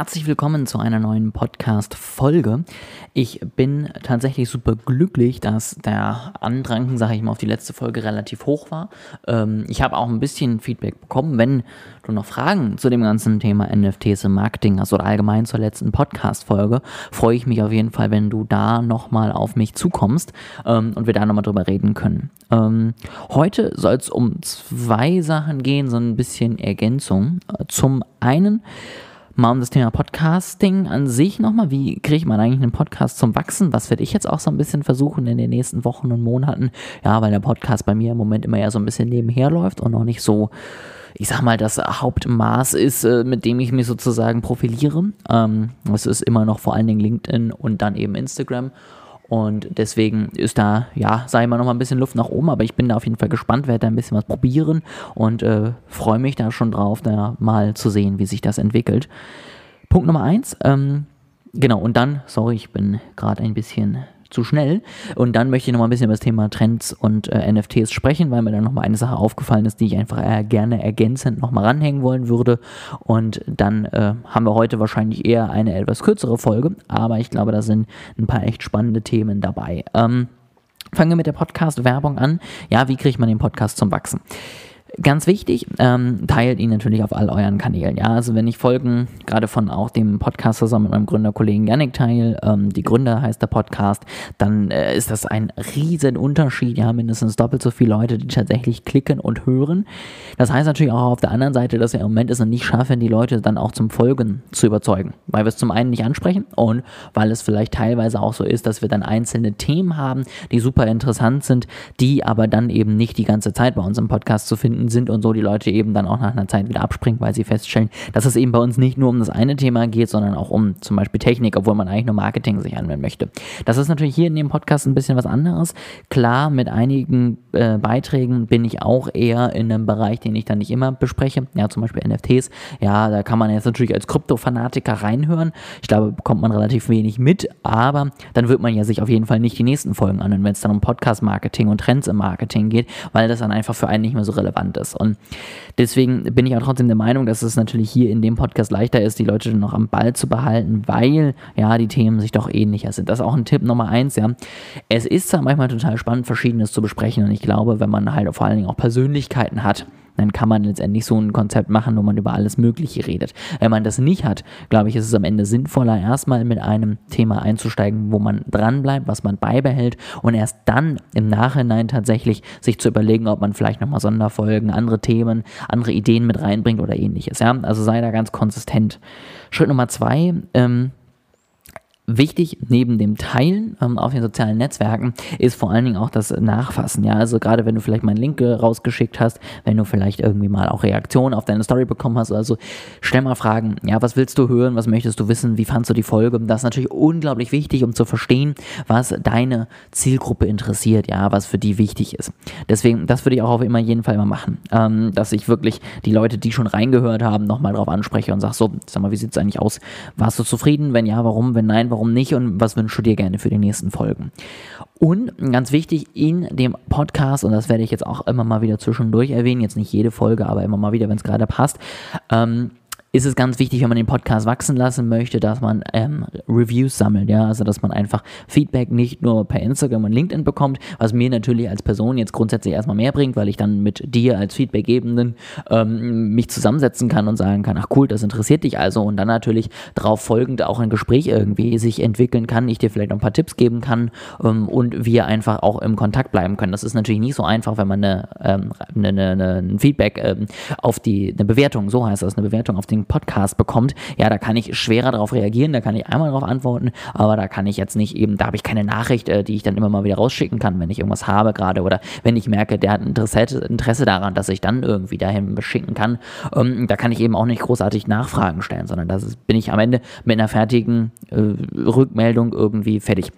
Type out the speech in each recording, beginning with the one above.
Herzlich willkommen zu einer neuen Podcast-Folge. Ich bin tatsächlich super glücklich, dass der Andrang, sage ich mal, auf die letzte Folge relativ hoch war. Ähm, ich habe auch ein bisschen Feedback bekommen. Wenn du noch Fragen zu dem ganzen Thema NFTs im Marketing hast oder allgemein zur letzten Podcast-Folge, freue ich mich auf jeden Fall, wenn du da nochmal auf mich zukommst ähm, und wir da nochmal drüber reden können. Ähm, heute soll es um zwei Sachen gehen, so ein bisschen Ergänzung. Zum einen, mal um das Thema Podcasting an sich nochmal. Wie kriege man eigentlich einen Podcast zum Wachsen? Was werde ich jetzt auch so ein bisschen versuchen in den nächsten Wochen und Monaten? Ja, weil der Podcast bei mir im Moment immer eher so ein bisschen nebenher läuft und noch nicht so, ich sag mal, das Hauptmaß ist, äh, mit dem ich mich sozusagen profiliere. Ähm, es ist immer noch vor allen Dingen LinkedIn und dann eben Instagram. Und deswegen ist da, ja, sei mal noch mal ein bisschen Luft nach oben, aber ich bin da auf jeden Fall gespannt, werde da ein bisschen was probieren und äh, freue mich da schon drauf, da mal zu sehen, wie sich das entwickelt. Punkt Nummer eins, ähm, genau, und dann, sorry, ich bin gerade ein bisschen zu schnell. Und dann möchte ich noch mal ein bisschen über das Thema Trends und äh, NFTs sprechen, weil mir dann noch mal eine Sache aufgefallen ist, die ich einfach äh, gerne ergänzend noch mal ranhängen wollen würde. Und dann äh, haben wir heute wahrscheinlich eher eine etwas kürzere Folge, aber ich glaube, da sind ein paar echt spannende Themen dabei. Ähm, fangen wir mit der Podcast-Werbung an. Ja, wie kriegt man den Podcast zum Wachsen? Ganz wichtig, ähm, teilt ihn natürlich auf all euren Kanälen. Ja, also wenn ich Folgen gerade von auch dem Podcast zusammen mit meinem Gründerkollegen Yannick teile, ähm, die Gründer heißt der Podcast, dann äh, ist das ein riesen Unterschied. Ja, mindestens doppelt so viele Leute, die tatsächlich klicken und hören. Das heißt natürlich auch auf der anderen Seite, dass wir im Moment es noch nicht schaffen, die Leute dann auch zum Folgen zu überzeugen, weil wir es zum einen nicht ansprechen und weil es vielleicht teilweise auch so ist, dass wir dann einzelne Themen haben, die super interessant sind, die aber dann eben nicht die ganze Zeit bei uns im Podcast zu finden sind und so die Leute eben dann auch nach einer Zeit wieder abspringen, weil sie feststellen, dass es eben bei uns nicht nur um das eine Thema geht, sondern auch um zum Beispiel Technik, obwohl man eigentlich nur Marketing sich anwenden möchte. Das ist natürlich hier in dem Podcast ein bisschen was anderes. Klar, mit einigen äh, Beiträgen bin ich auch eher in einem Bereich, den ich dann nicht immer bespreche. Ja, zum Beispiel NFTs. Ja, da kann man jetzt natürlich als Krypto-Fanatiker reinhören. Ich glaube, bekommt man relativ wenig mit, aber dann wird man ja sich auf jeden Fall nicht die nächsten Folgen anhören, wenn es dann um Podcast-Marketing und Trends im Marketing geht, weil das dann einfach für einen nicht mehr so relevant ist. Und deswegen bin ich auch trotzdem der Meinung, dass es natürlich hier in dem Podcast leichter ist, die Leute noch am Ball zu behalten, weil ja die Themen sich doch ähnlicher sind. Das ist auch ein Tipp Nummer eins, ja. Es ist zwar manchmal total spannend, Verschiedenes zu besprechen und ich glaube, wenn man halt vor allen Dingen auch Persönlichkeiten hat, dann kann man letztendlich so ein Konzept machen, wo man über alles Mögliche redet. Wenn man das nicht hat, glaube ich, ist es am Ende sinnvoller, erstmal mit einem Thema einzusteigen, wo man dranbleibt, was man beibehält und erst dann im Nachhinein tatsächlich sich zu überlegen, ob man vielleicht nochmal Sonderfolgen, andere Themen, andere Ideen mit reinbringt oder ähnliches. Ja? Also sei da ganz konsistent. Schritt Nummer zwei, ähm, Wichtig neben dem Teilen ähm, auf den sozialen Netzwerken ist vor allen Dingen auch das Nachfassen. Ja, also gerade wenn du vielleicht mal einen Link rausgeschickt hast, wenn du vielleicht irgendwie mal auch Reaktionen auf deine Story bekommen hast, also stell mal Fragen. Ja, was willst du hören? Was möchtest du wissen? Wie fandst du die Folge? Das ist natürlich unglaublich wichtig, um zu verstehen, was deine Zielgruppe interessiert. Ja, was für die wichtig ist. Deswegen, das würde ich auch auf immer jeden Fall immer machen, ähm, dass ich wirklich die Leute, die schon reingehört haben, nochmal drauf anspreche und sage so, sag mal, wie sieht es eigentlich aus? Warst du zufrieden? Wenn ja, warum? Wenn nein, warum? Warum nicht und was wünschst du dir gerne für die nächsten Folgen. Und ganz wichtig, in dem Podcast, und das werde ich jetzt auch immer mal wieder zwischendurch erwähnen, jetzt nicht jede Folge, aber immer mal wieder, wenn es gerade passt, ähm, ist es ganz wichtig, wenn man den Podcast wachsen lassen möchte, dass man ähm, Reviews sammelt, ja, also dass man einfach Feedback nicht nur per Instagram und LinkedIn bekommt, was mir natürlich als Person jetzt grundsätzlich erstmal mehr bringt, weil ich dann mit dir als Feedbackgebenden ähm, mich zusammensetzen kann und sagen kann, ach cool, das interessiert dich also und dann natürlich darauf folgend auch ein Gespräch irgendwie sich entwickeln kann, ich dir vielleicht noch ein paar Tipps geben kann ähm, und wir einfach auch im Kontakt bleiben können. Das ist natürlich nicht so einfach, wenn man eine, ähm, eine, eine, ein Feedback ähm, auf die, eine Bewertung, so heißt das, eine Bewertung auf den einen Podcast bekommt, ja, da kann ich schwerer darauf reagieren, da kann ich einmal darauf antworten, aber da kann ich jetzt nicht eben, da habe ich keine Nachricht, äh, die ich dann immer mal wieder rausschicken kann, wenn ich irgendwas habe gerade oder wenn ich merke, der hat Interesse, Interesse daran, dass ich dann irgendwie dahin beschicken kann. Ähm, da kann ich eben auch nicht großartig Nachfragen stellen, sondern da bin ich am Ende mit einer fertigen äh, Rückmeldung irgendwie fertig.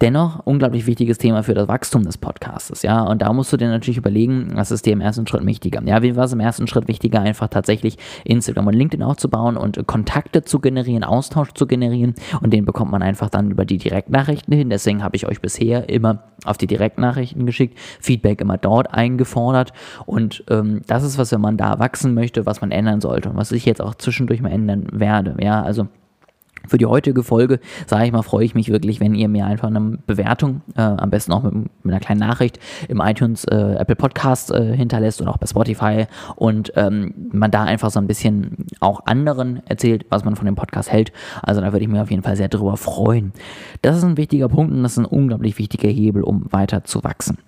Dennoch unglaublich wichtiges Thema für das Wachstum des Podcasts, ja. Und da musst du dir natürlich überlegen, was ist dir im ersten Schritt wichtiger? Ja, wie war es im ersten Schritt wichtiger, einfach tatsächlich Instagram und LinkedIn aufzubauen und Kontakte zu generieren, Austausch zu generieren und den bekommt man einfach dann über die Direktnachrichten hin. Deswegen habe ich euch bisher immer auf die Direktnachrichten geschickt, Feedback immer dort eingefordert und ähm, das ist was, wenn man da wachsen möchte, was man ändern sollte und was ich jetzt auch zwischendurch mal ändern werde, ja. Also für die heutige Folge, sage ich mal, freue ich mich wirklich, wenn ihr mir einfach eine Bewertung, äh, am besten auch mit, mit, einer kleinen Nachricht im iTunes, äh, Apple Podcast äh, hinterlässt oder auch bei Spotify und ähm, man da einfach so ein bisschen auch anderen erzählt, was man von dem Podcast hält. Also da würde ich mich auf jeden Fall sehr drüber freuen. Das ist ein wichtiger Punkt und das ist ein unglaublich wichtiger Hebel, um weiter zu wachsen.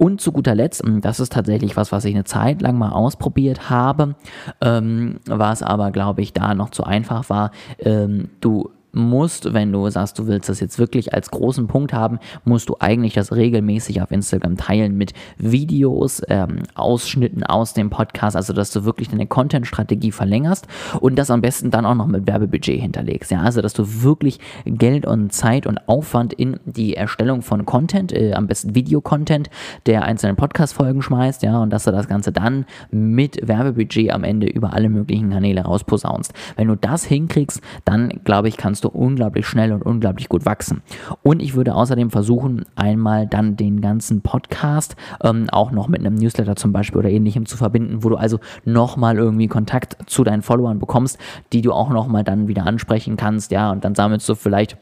Und zu guter Letzt, das ist tatsächlich was, was ich eine Zeit lang mal ausprobiert habe, ähm, was aber, glaube ich, da noch zu einfach war. Ähm, du musst, wenn du sagst, du willst das jetzt wirklich als großen Punkt haben, musst du eigentlich das regelmäßig auf Instagram teilen mit Videos, ähm, Ausschnitten aus dem Podcast, also dass du wirklich deine Content-Strategie verlängerst und das am besten dann auch noch mit Werbebudget hinterlegst. Ja, also dass du wirklich Geld und Zeit und Aufwand in die Erstellung von Content, äh, am besten Videocontent der einzelnen Podcast-Folgen schmeißt, ja, und dass du das Ganze dann mit Werbebudget am Ende über alle möglichen Kanäle rausposaunst. Wenn du das hinkriegst, dann glaube ich, kannst kannst du unglaublich schnell und unglaublich gut wachsen. Und ich würde außerdem versuchen, einmal dann den ganzen Podcast ähm, auch noch mit einem Newsletter zum Beispiel oder ähnlichem zu verbinden, wo du also nochmal irgendwie Kontakt zu deinen Followern bekommst, die du auch nochmal dann wieder ansprechen kannst, ja, und dann sammelst du vielleicht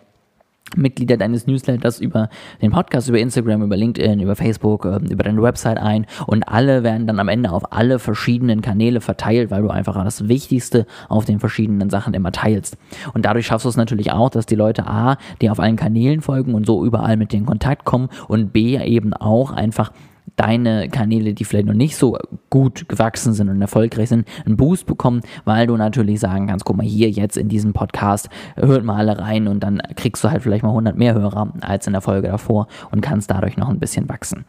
Mitglieder deines Newsletters über den Podcast, über Instagram, über LinkedIn, über Facebook, ähm, über deine Website ein und alle werden dann am Ende auf alle verschiedenen Kanäle verteilt, weil du einfach das Wichtigste auf den verschiedenen Sachen immer teilst. Und dadurch schaffst du es natürlich auch, dass die Leute A, dir auf allen Kanälen folgen und so überall mit dir in Kontakt kommen und B, eben auch einfach deine Kanäle, die vielleicht noch nicht so gut gewachsen sind und erfolgreich sind, einen Boost bekommen, weil du natürlich sagen kannst, guck mal hier jetzt in diesem Podcast, hört mal alle rein und dann kriegst du halt vielleicht mal 100 mehr Hörer als in der Folge davor und kannst dadurch noch ein bisschen wachsen.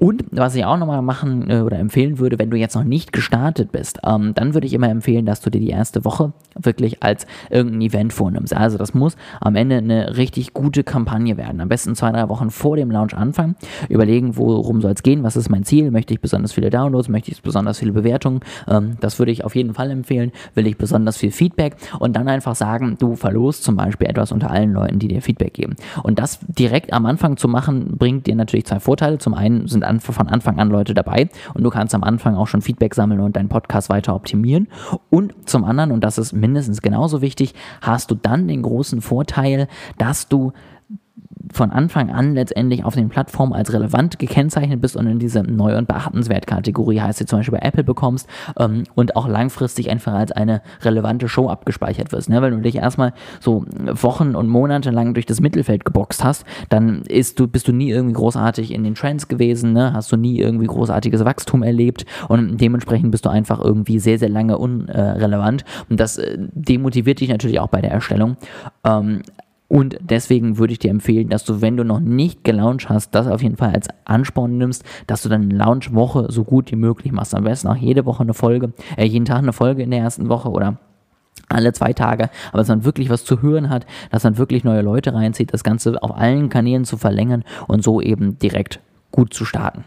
Und was ich auch nochmal machen äh, oder empfehlen würde, wenn du jetzt noch nicht gestartet bist, ähm, dann würde ich immer empfehlen, dass du dir die erste Woche wirklich als irgendein Event vornimmst. Also das muss am Ende eine richtig gute Kampagne werden. Am besten zwei, drei Wochen vor dem Launch anfangen, überlegen, worum soll es gehen, was ist mein Ziel, möchte ich besonders viele Downloads, möchte ich besonders viele Bewertungen. Ähm, das würde ich auf jeden Fall empfehlen. Will ich besonders viel Feedback und dann einfach sagen, du verlost zum Beispiel etwas unter allen Leuten, die dir Feedback geben. Und das direkt am Anfang zu machen, bringt dir natürlich zwei Vorteile. Zum einen sind von Anfang an Leute dabei und du kannst am Anfang auch schon Feedback sammeln und deinen Podcast weiter optimieren. Und zum anderen, und das ist mindestens genauso wichtig, hast du dann den großen Vorteil, dass du von Anfang an letztendlich auf den Plattformen als relevant gekennzeichnet bist und in diese neu und beachtenswert Kategorie heißt, die zum Beispiel bei Apple bekommst ähm, und auch langfristig einfach als eine relevante Show abgespeichert wirst. Ne? Wenn du dich erstmal so Wochen und Monate lang durch das Mittelfeld geboxt hast, dann ist du, bist du nie irgendwie großartig in den Trends gewesen, ne? hast du nie irgendwie großartiges Wachstum erlebt und dementsprechend bist du einfach irgendwie sehr, sehr lange unrelevant und das äh, demotiviert dich natürlich auch bei der Erstellung. Ähm, und deswegen würde ich dir empfehlen, dass du, wenn du noch nicht gelauncht hast, das auf jeden Fall als Ansporn nimmst, dass du deine Launch-Woche so gut wie möglich machst. Am besten auch jede Woche eine Folge, äh, jeden Tag eine Folge in der ersten Woche oder alle zwei Tage, aber dass man wirklich was zu hören hat, dass man wirklich neue Leute reinzieht, das Ganze auf allen Kanälen zu verlängern und so eben direkt gut zu starten.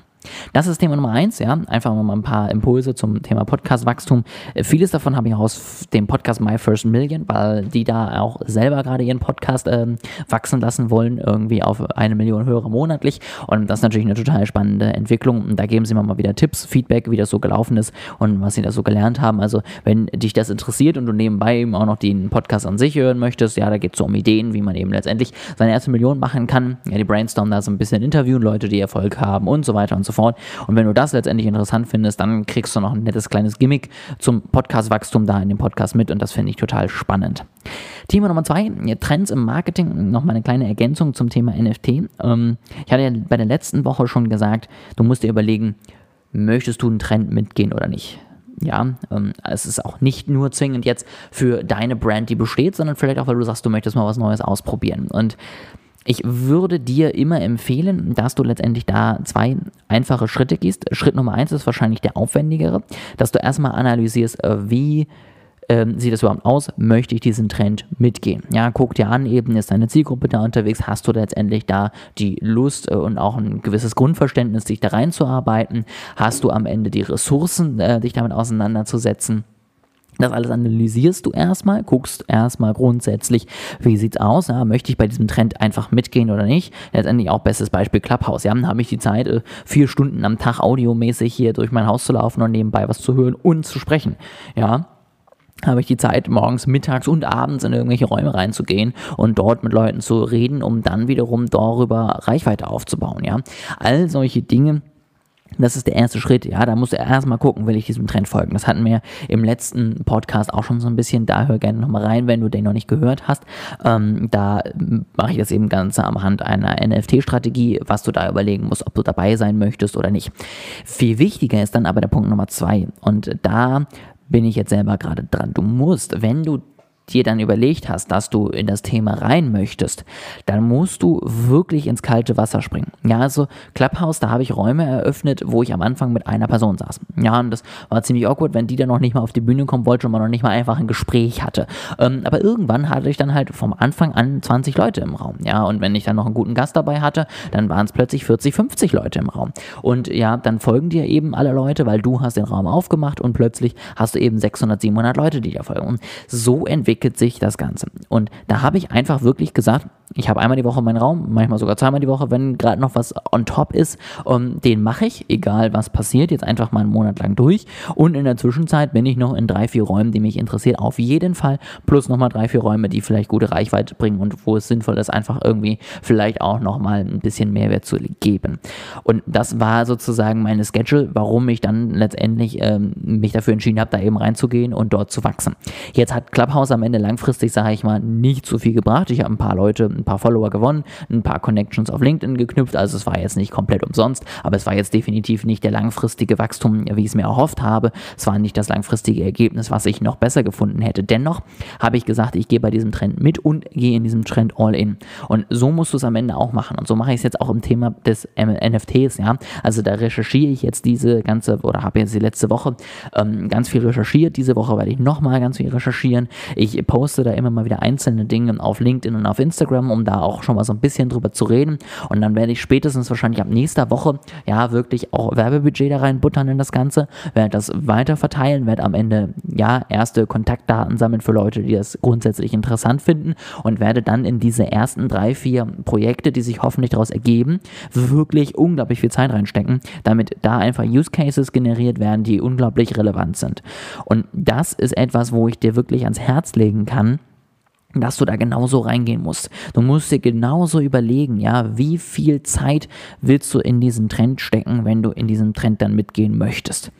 Das ist Thema Nummer eins, ja. Einfach mal ein paar Impulse zum Thema Podcast-Wachstum. Vieles davon habe ich aus dem Podcast My First Million, weil die da auch selber gerade ihren Podcast ähm, wachsen lassen wollen, irgendwie auf eine Million Hörer monatlich. Und das ist natürlich eine total spannende Entwicklung. Und da geben sie mir mal wieder Tipps, Feedback, wie das so gelaufen ist und was sie da so gelernt haben. Also, wenn dich das interessiert und du nebenbei eben auch noch den Podcast an sich hören möchtest, ja, da geht es so um Ideen, wie man eben letztendlich seine erste Million machen kann. Ja, die Brainstorm da so ein bisschen interviewen, Leute, die Erfolg haben und so weiter und so fort. Und wenn du das letztendlich interessant findest, dann kriegst du noch ein nettes kleines Gimmick zum Podcast-Wachstum da in dem Podcast mit und das finde ich total spannend. Thema Nummer zwei, Trends im Marketing. Nochmal eine kleine Ergänzung zum Thema NFT. Ähm, ich hatte ja bei der letzten Woche schon gesagt, du musst dir überlegen, möchtest du einen Trend mitgehen oder nicht? Ja, ähm, es ist auch nicht nur zwingend jetzt für deine Brand, die besteht, sondern vielleicht auch, weil du sagst, du möchtest mal was Neues ausprobieren. Und ich würde dir immer empfehlen, dass du letztendlich da zwei einfache Schritte gehst. Schritt Nummer eins ist wahrscheinlich der aufwendigere, dass du erstmal analysierst, äh, wie ähm, sieht das überhaupt aus? Möchte ich diesen Trend mitgehen? Ja, guck dir an, eben ist deine Zielgruppe da unterwegs, hast du letztendlich da die Lust äh, und auch ein gewisses Grundverständnis, dich da reinzuarbeiten? Hast du am Ende die Ressourcen, äh, dich damit auseinanderzusetzen? Das alles analysierst du erstmal, guckst erstmal grundsätzlich, wie sieht's aus, ja, möchte ich bei diesem Trend einfach mitgehen oder nicht. Letztendlich auch bestes Beispiel Clubhouse. Ja, dann habe ich die Zeit, äh, vier Stunden am Tag audiomäßig hier durch mein Haus zu laufen und nebenbei was zu hören und zu sprechen. Ja, habe ich die Zeit, morgens, mittags und abends in irgendwelche Räume reinzugehen und dort mit Leuten zu reden, um dann wiederum darüber Reichweite aufzubauen. Ja, all solche Dinge das ist der erste Schritt, ja, da musst du erstmal gucken, will ich diesem Trend folgen. Das hatten wir im letzten Podcast auch schon so ein bisschen, da hör gerne nochmal rein, wenn du den noch nicht gehört hast. Ähm, da mache ich das eben ganz am Hand einer NFT-Strategie, was du da überlegen musst, ob du dabei sein möchtest oder nicht. Viel wichtiger ist dann aber der Punkt Nummer zwei und da bin ich jetzt selber gerade dran. Du musst, wenn du dir dann überlegt hast, dass du in das Thema rein möchtest, dann musst du wirklich ins kalte Wasser springen. Ja, also Clubhouse, da habe ich Räume eröffnet, wo ich am Anfang mit einer Person saß. Ja, und das war ziemlich awkward, wenn die dann noch nicht mal auf die Bühne kommen wollte und man noch nicht mal einfach ein Gespräch hatte. Ähm, aber irgendwann hatte ich dann halt vom Anfang an 20 Leute im Raum. Ja, und wenn ich dann noch einen guten Gast dabei hatte, dann waren es plötzlich 40, 50 Leute im Raum. Und ja, dann folgen dir eben alle Leute, weil du hast den Raum aufgemacht und plötzlich hast du eben 600, 700 Leute, die dir folgen. Und so entwickelt entwickelt sich das Ganze. Und da habe ich einfach wirklich gesagt, ich habe einmal die Woche meinen Raum, manchmal sogar zweimal die Woche, wenn gerade noch was on top ist. Um, ähm, den mache ich, egal was passiert, jetzt einfach mal einen Monat lang durch. Und in der Zwischenzeit bin ich noch in drei, vier Räumen, die mich interessieren, auf jeden Fall. Plus nochmal drei, vier Räume, die vielleicht gute Reichweite bringen und wo es sinnvoll ist, einfach irgendwie vielleicht auch nochmal ein bisschen Mehrwert zu geben. Und das war sozusagen meine Schedule, warum ich dann letztendlich ähm, mich dafür entschieden habe, da eben reinzugehen und dort zu wachsen. Jetzt hat Clubhouse am Ende langfristig, sage ich mal, nicht so viel gebracht. Ich habe ein paar Leute, ein paar Follower gewonnen, ein paar Connections auf LinkedIn geknüpft. Also es war jetzt nicht komplett umsonst, aber es war jetzt definitiv nicht der langfristige Wachstum, wie ich es mir erhofft habe. Es war nicht das langfristige Ergebnis, was ich noch besser gefunden hätte. Dennoch habe ich gesagt, ich gehe bei diesem Trend mit und gehe in diesem Trend all in. Und so musst du es am Ende auch machen. Und so mache ich es jetzt auch im Thema des NFTs. Ja, also da recherchiere ich jetzt diese ganze oder habe jetzt die letzte Woche ähm, ganz viel recherchiert. Diese Woche werde ich nochmal ganz viel recherchieren. Ich poste da immer mal wieder einzelne Dinge auf LinkedIn und auf Instagram, um da auch schon mal so ein bisschen drüber zu reden. Und dann werde ich spätestens wahrscheinlich ab nächster Woche ja wirklich auch Werbebudget da reinbuttern in das Ganze, werde das weiter verteilen, werde am Ende ja erste Kontaktdaten sammeln für Leute, die das grundsätzlich interessant finden und werde dann in diese ersten drei, vier Projekte, die sich hoffentlich daraus ergeben, wirklich unglaublich viel Zeit reinstecken, damit da einfach Use Cases generiert werden, die unglaublich relevant sind. Und das ist etwas, wo ich dir wirklich ans Herz legen kann, dass du da genauso reingehen musst. Du musst dir genauso überlegen, ja, wie viel Zeit willst du in diesen Trend stecken, wenn du in diesem Trend dann mitgehen möchtest.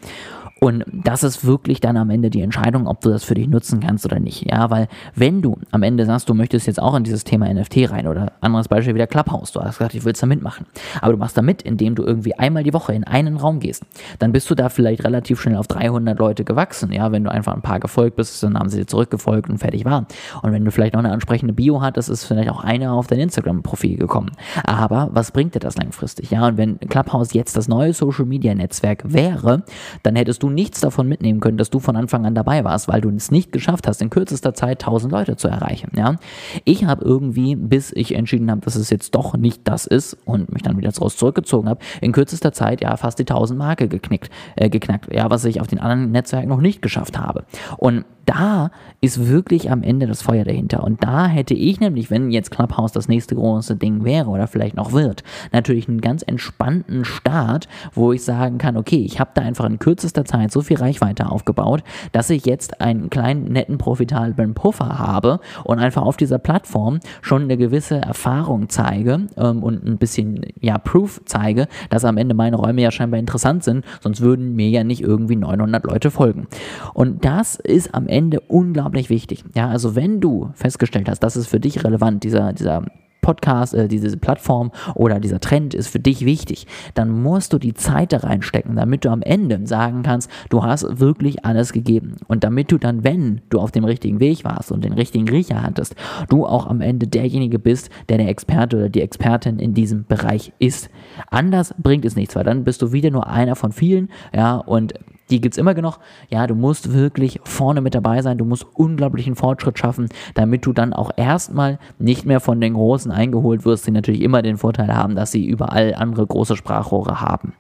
Und das ist wirklich dann am Ende die Entscheidung, ob du das für dich nutzen kannst oder nicht. Ja, weil wenn du am Ende sagst, du möchtest jetzt auch in dieses Thema NFT rein oder anderes Beispiel wieder Clubhouse, du hast gesagt, ich will da mitmachen. Aber du machst da mit, indem du irgendwie einmal die Woche in einen Raum gehst. Dann bist du da vielleicht relativ schnell auf 300 Leute gewachsen. Ja, wenn du einfach ein paar gefolgt bist, dann haben sie dir zurückgefolgt und fertig war. Und wenn du vielleicht noch eine ansprechende Bio hattest, ist vielleicht auch einer auf dein Instagram-Profil gekommen. Aber was bringt dir das langfristig? Ja, und wenn Clubhouse jetzt das neue Social Media Netzwerk wäre, dann hättest du nichts davon mitnehmen können, dass du von Anfang an dabei warst, weil du es nicht geschafft hast, in kürzester Zeit 1000 Leute zu erreichen. Ja? Ich habe irgendwie, bis ich entschieden habe, dass es jetzt doch nicht das ist und mich dann wieder raus zurückgezogen habe, in kürzester Zeit ja fast die 1000 Marke geknickt, äh, geknackt, ja, was ich auf den anderen Netzwerken noch nicht geschafft habe. Und da ist wirklich am Ende das Feuer dahinter. Und da hätte ich nämlich, wenn jetzt Clubhouse das nächste große Ding wäre oder vielleicht noch wird, natürlich einen ganz entspannten Start, wo ich sagen kann, okay, ich habe da einfach in kürzester Zeit so viel Reichweite aufgebaut, dass ich jetzt einen kleinen, netten, profitablen Puffer habe und einfach auf dieser Plattform schon eine gewisse Erfahrung zeige ähm, und ein bisschen, ja, Proof zeige, dass am Ende meine Räume ja scheinbar interessant sind, sonst würden mir ja nicht irgendwie 900 Leute folgen. Und das ist am Ende unglaublich wichtig. Ja, also wenn du festgestellt hast, das ist für dich relevant, dieser, dieser Podcast, äh, diese Plattform oder dieser Trend ist für dich wichtig, dann musst du die Zeit da reinstecken, damit du am Ende sagen kannst, du hast wirklich alles gegeben. Und damit du dann, wenn du auf dem richtigen Weg warst und den richtigen Riecher hattest, du auch am Ende derjenige bist, der der Experte oder die Expertin in diesem Bereich ist. Anders bringt es nichts, weil dann bist du wieder nur einer von vielen, ja, und die gibt es immer genug. Ja, du musst wirklich vorne mit dabei sein, du musst unglaublichen Fortschritt schaffen, damit du dann auch erstmal nicht mehr von den Großen eingeholt wirst, die natürlich immer den Vorteil haben, dass sie überall andere große Sprachrohre haben.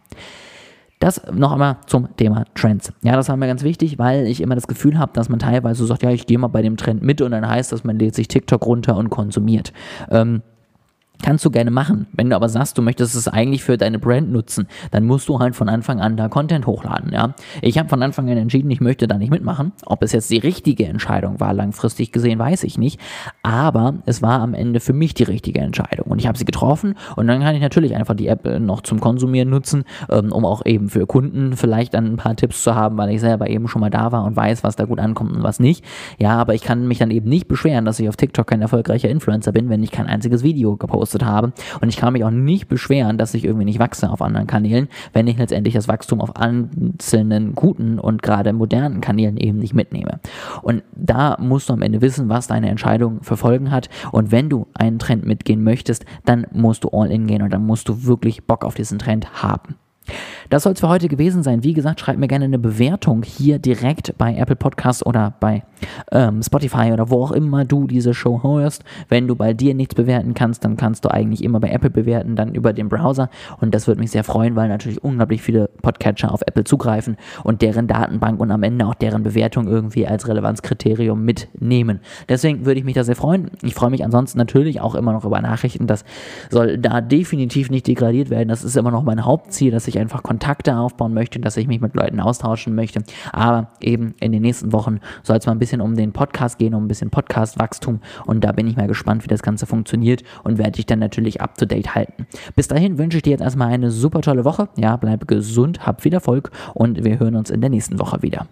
Das noch einmal zum Thema Trends. Ja, das war mir ganz wichtig, weil ich immer das Gefühl habe, dass man teilweise sagt, ja, ich gehe mal bei dem Trend mit und dann heißt das, man lädt sich TikTok runter und konsumiert. Ähm, Kannst du gerne machen. Wenn du aber sagst, du möchtest es eigentlich für deine Brand nutzen, dann musst du halt von Anfang an da Content hochladen, ja. Ich habe von Anfang an entschieden, ich möchte da nicht mitmachen. Ob es jetzt die richtige Entscheidung war, langfristig gesehen, weiß ich nicht. Aber es war am Ende für mich die richtige Entscheidung. Und ich habe sie getroffen und dann kann ich natürlich einfach die App äh, noch zum Konsumieren nutzen, ähm, um auch eben für Kunden vielleicht dann ein paar Tipps zu haben, weil ich selber eben schon mal da war und weiß, was da gut ankommt und was nicht. Ja, aber ich kann mich dann eben nicht beschweren, dass ich auf TikTok kein erfolgreicher Influencer bin, wenn ich kein einziges Video gepostet gepostet habe. Und ich kann mich auch nicht beschweren, dass ich irgendwie nicht wachse auf anderen Kanälen, wenn ich letztendlich das Wachstum auf einzelnen guten und gerade modernen Kanälen eben nicht mitnehme. Und da musst du am Ende wissen, was deine Entscheidung für Folgen hat. Und wenn du einen Trend mitgehen möchtest, dann musst du all in gehen und dann musst du wirklich Bock auf diesen Trend haben. Das soll es für heute gewesen sein. Wie gesagt, schreib mir gerne eine Bewertung hier direkt bei Apple Podcasts oder bei ähm, Spotify oder wo auch immer du diese Show hörst. Wenn du bei dir nichts bewerten kannst, dann kannst du eigentlich immer bei Apple bewerten, dann über den Browser. Und das würde mich sehr freuen, weil natürlich unglaublich viele Podcatcher auf Apple zugreifen und deren Datenbank und am Ende auch deren Bewertung irgendwie als Relevanzkriterium mitnehmen. Deswegen würde ich mich da sehr freuen. Ich freue mich ansonsten natürlich auch immer noch über Nachrichten. Das soll da definitiv nicht degradiert werden. Das ist immer noch mein Hauptziel, dass ich einfach Kontakte aufbauen möchte, dass ich mich mit Leuten austauschen möchte. Aber eben in den nächsten Wochen soll es mal ein bisschen um den Podcast gehen, um ein bisschen Podcast-Wachstum. Und da bin ich mal gespannt, wie das Ganze funktioniert und werde dich dann natürlich up to date halten. Bis dahin wünsche ich dir jetzt erstmal eine super tolle Woche. Ja, bleib gesund, hab viel Erfolg und wir hören uns in der nächsten Woche wieder.